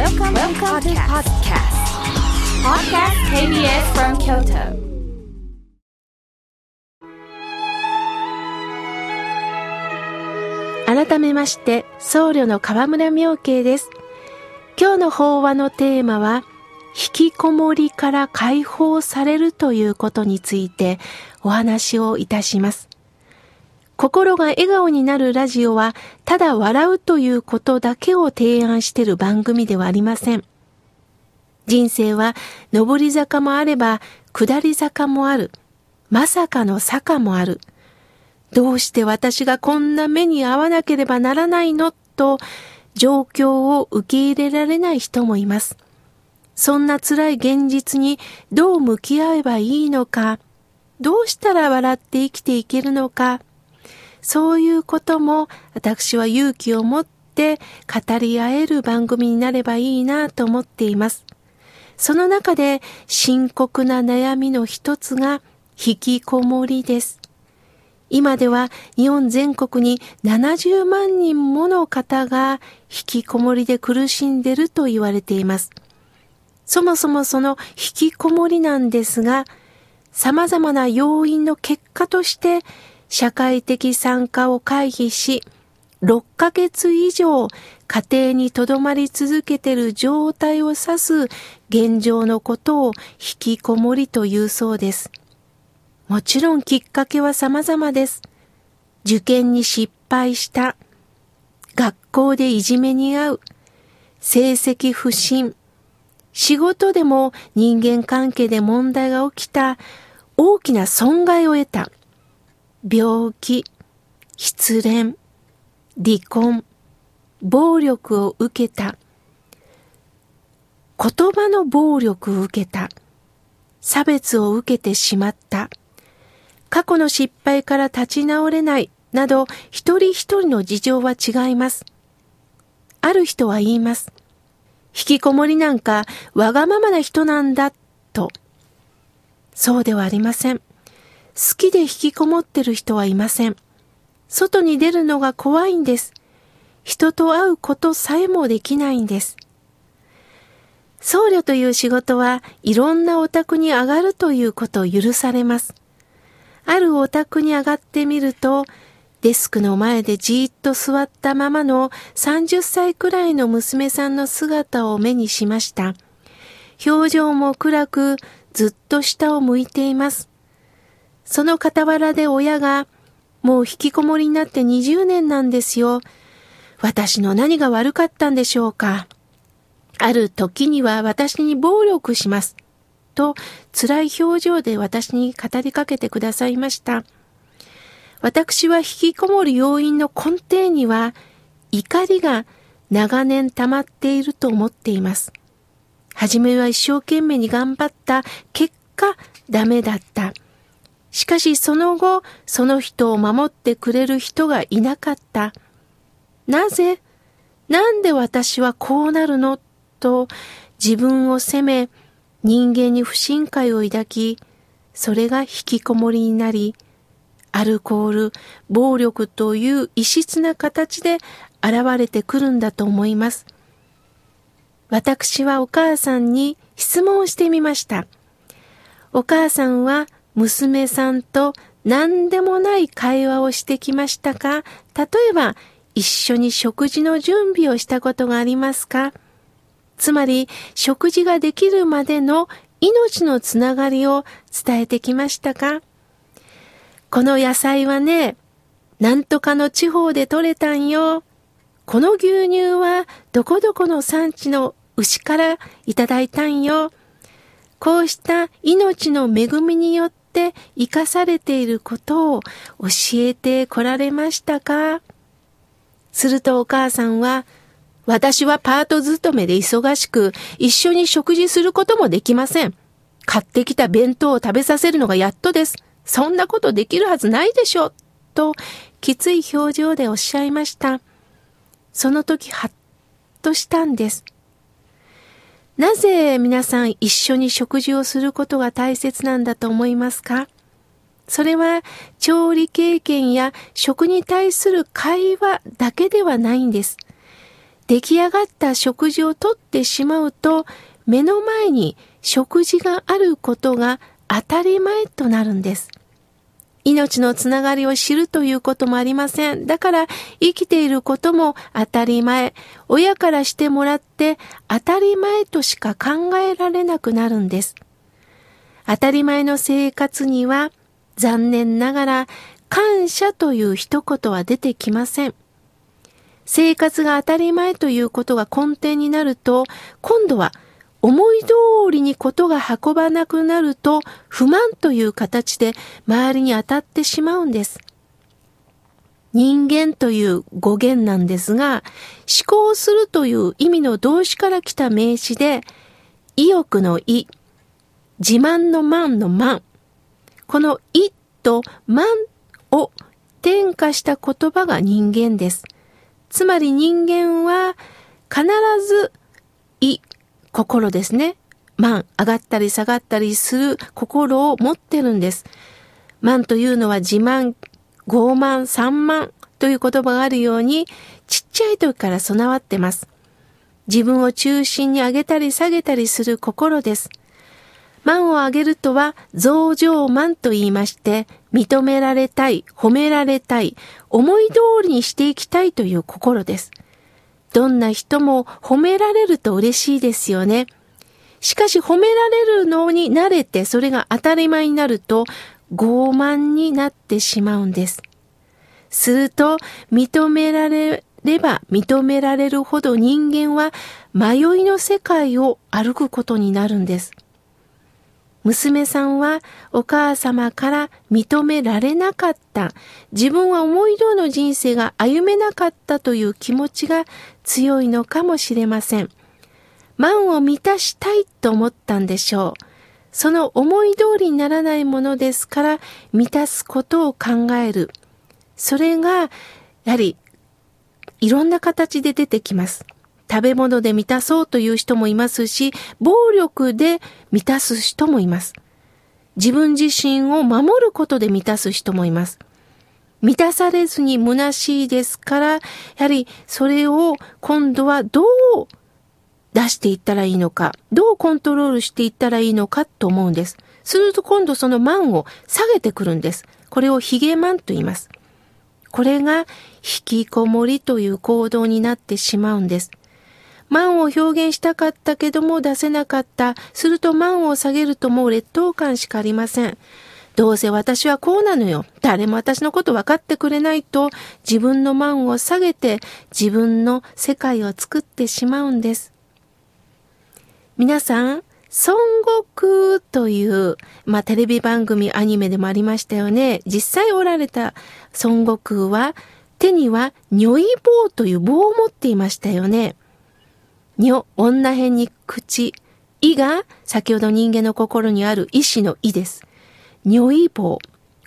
Welcome, Welcome to podcast. Podcast KBS from Kyoto. 改めまして僧侶の河村明慶です今日の法話のテーマは引きこもりから解放されるということについてお話をいたします心が笑顔になるラジオはただ笑うということだけを提案している番組ではありません。人生は上り坂もあれば下り坂もある。まさかの坂もある。どうして私がこんな目に遭わなければならないのと状況を受け入れられない人もいます。そんな辛い現実にどう向き合えばいいのか、どうしたら笑って生きていけるのか、そういうことも私は勇気を持って語り合える番組になればいいなと思っています。その中で深刻な悩みの一つが引きこもりです。今では日本全国に70万人もの方が引きこもりで苦しんでると言われています。そもそもその引きこもりなんですが、様々な要因の結果として社会的参加を回避し、6ヶ月以上家庭に留まり続けている状態を指す現状のことを引きこもりというそうです。もちろんきっかけは様々です。受験に失敗した。学校でいじめに遭う。成績不振。仕事でも人間関係で問題が起きた。大きな損害を得た。病気、失恋、離婚、暴力を受けた。言葉の暴力を受けた。差別を受けてしまった。過去の失敗から立ち直れないなど一人一人の事情は違います。ある人は言います。引きこもりなんかわがままな人なんだと。そうではありません。好きで引きこもってる人はいません。外に出るのが怖いんです。人と会うことさえもできないんです。僧侶という仕事はいろんなお宅に上がるということを許されます。あるお宅に上がってみると、デスクの前でじーっと座ったままの30歳くらいの娘さんの姿を目にしました。表情も暗く、ずっと下を向いています。その傍らで親が、もう引きこもりになって20年なんですよ。私の何が悪かったんでしょうか。ある時には私に暴力します。と辛い表情で私に語りかけてくださいました。私は引きこもる要因の根底には怒りが長年溜まっていると思っています。はじめは一生懸命に頑張った結果ダメだった。しかしその後、その人を守ってくれる人がいなかった。なぜなんで私はこうなるのと自分を責め、人間に不信感を抱き、それが引きこもりになり、アルコール、暴力という異質な形で現れてくるんだと思います。私はお母さんに質問してみました。お母さんは娘さんと何でもない会話をしてきましたか？例えば、一緒に食事の準備をしたことがありますか？つまり食事ができるまでの命のつながりを伝えてきましたか？この野菜はね、なんとかの地方で採れたんよ。この牛乳はどこどこの産地の牛からいただいたんよ。こうした命の恵みによって生かされていることを教えてこられましたか？するとお母さんは、私はパート勤めで忙しく、一緒に食事することもできません。買ってきた弁当を食べさせるのがやっとです。そんなことできるはずないでしょ。と、きつい表情でおっしゃいました。その時、はっとしたんです。なぜ皆さん一緒に食事をすることが大切なんだと思いますか？それは調理経験や食に対する会話だけではないんです。出来上がった食事をとってしまうと、目の前に食事があることが当たり前となるんです。命のつながりを知るということもありません。だから生きていることも当たり前。親からしてもらって当たり前としか考えられなくなるんです。当たり前の生活には残念ながら感謝という一言は出てきません。生活が当たり前ということが根底になると、今度は思い通りにことが運ばなくなると不満という形で周りに当たってしまうんです。人間という語源なんですが、思考するという意味の動詞から来た名詞で、意欲の意、自慢の慢の慢、この意と慢を転化した言葉が人間です。つまり人間は必ず意、心ですね。慢、上がったり下がったりする心を持ってるんです。慢というのは自慢、傲慢、散慢という言葉があるように、ちっちゃい時から備わってます。自分を中心に上げたり下げたりする心です。満を上げるとは増上満と言いまして、認められたい、褒められたい、思い通りにしていきたいという心です。どんな人も褒められると嬉しいですよね。しかし褒められるのに慣れてそれが当たり前になると傲慢になってしまうんです。すると認められれば認められるほど人間は迷いの世界を歩くことになるんです。娘さんはお母様から認められなかった。自分は思い通りの人生が歩めなかったという気持ちが強いのかもしれません。満を満たしたいと思ったんでしょう。その思い通りにならないものですから満たすことを考える。それが、やはり、いろんな形で出てきます。食べ物で満たそうという人もいますし、暴力で満たす人もいます。自分自身を守ることで満たす人もいます。満たされずに虚しいですから、やはりそれを今度はどう出していったらいいのか、どうコントロールしていったらいいのかと思うんです。すると今度その満を下げてくるんです。これをヒゲマンと言います。これが引きこもりという行動になってしまうんです。満を表現したかったけども出せなかった。すると満を下げるともう劣等感しかありません。どうせ私はこうなのよ。誰も私のこと分かってくれないと自分の満を下げて自分の世界を作ってしまうんです。皆さん、孫悟空という、まあ、テレビ番組、アニメでもありましたよね。実際おられた孫悟空は、手には如意棒という棒を持っていましたよね。女、女編に口、意が先ほど人間の心にある意志の意です。如意棒。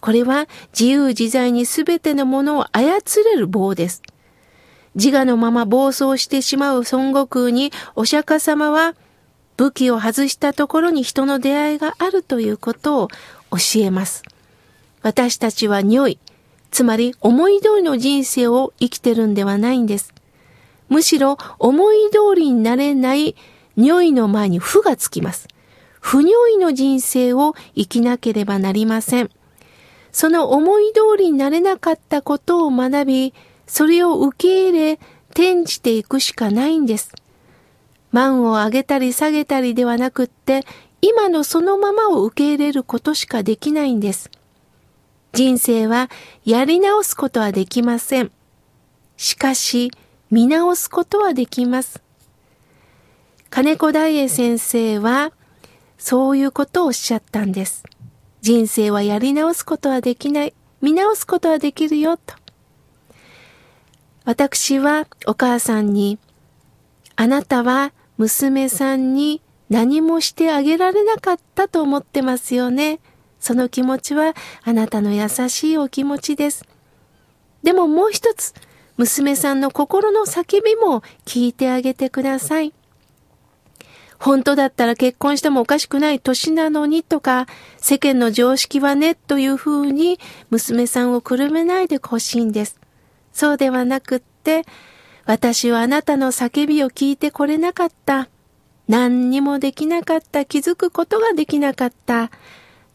これは自由自在にすべてのものを操れる棒です。自我のまま暴走してしまう孫悟空にお釈迦様は武器を外したところに人の出会いがあるということを教えます。私たちは如意、つまり思い通りの人生を生きてるんではないんです。むしろ思い通りになれない如意の前に負がつきます。不如意の人生を生きなければなりません。その思い通りになれなかったことを学び、それを受け入れ、転じていくしかないんです。満を上げたり下げたりではなくって、今のそのままを受け入れることしかできないんです。人生はやり直すことはできません。しかし、見直すことはできます。金子大栄先生は、そういうことをおっしゃったんです。人生はやり直すことはできない。見直すことはできるよ、と。私はお母さんに、あなたは娘さんに何もしてあげられなかったと思ってますよね。その気持ちはあなたの優しいお気持ちです。でももう一つ、娘さんの心の叫びも聞いてあげてください。本当だったら結婚してもおかしくない年なのにとか、世間の常識はねというふうに娘さんをくるめないでほしいんです。そうではなくって、私はあなたの叫びを聞いてこれなかった。何にもできなかった。気づくことができなかった。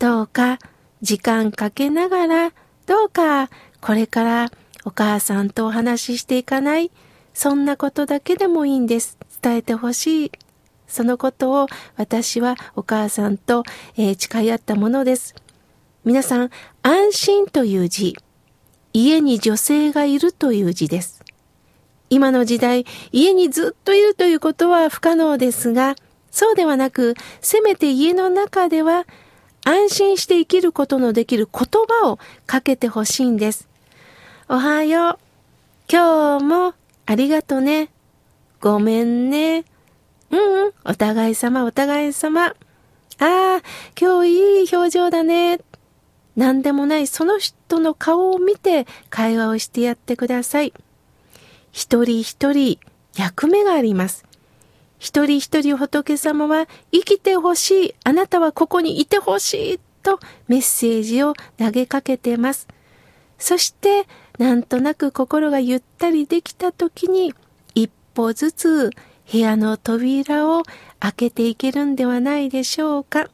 どうか時間かけながら、どうかこれからお母さんとお話ししていかないそんなことだけでもいいんです。伝えてほしい。そのことを私はお母さんと、えー、誓い合ったものです。皆さん、安心という字、家に女性がいるという字です。今の時代、家にずっといるということは不可能ですが、そうではなく、せめて家の中では安心して生きることのできる言葉をかけてほしいんです。おはよう。今日もありがとね。ごめんね。うんうん、お互い様、お互い様。ああ、今日いい表情だね。何でもないその人の顔を見て会話をしてやってください。一人一人役目があります。一人一人仏様は生きてほしい、あなたはここにいてほしいとメッセージを投げかけてます。そしてなんとなく心がゆったりできた時に一歩ずつ部屋の扉を開けていけるんではないでしょうか。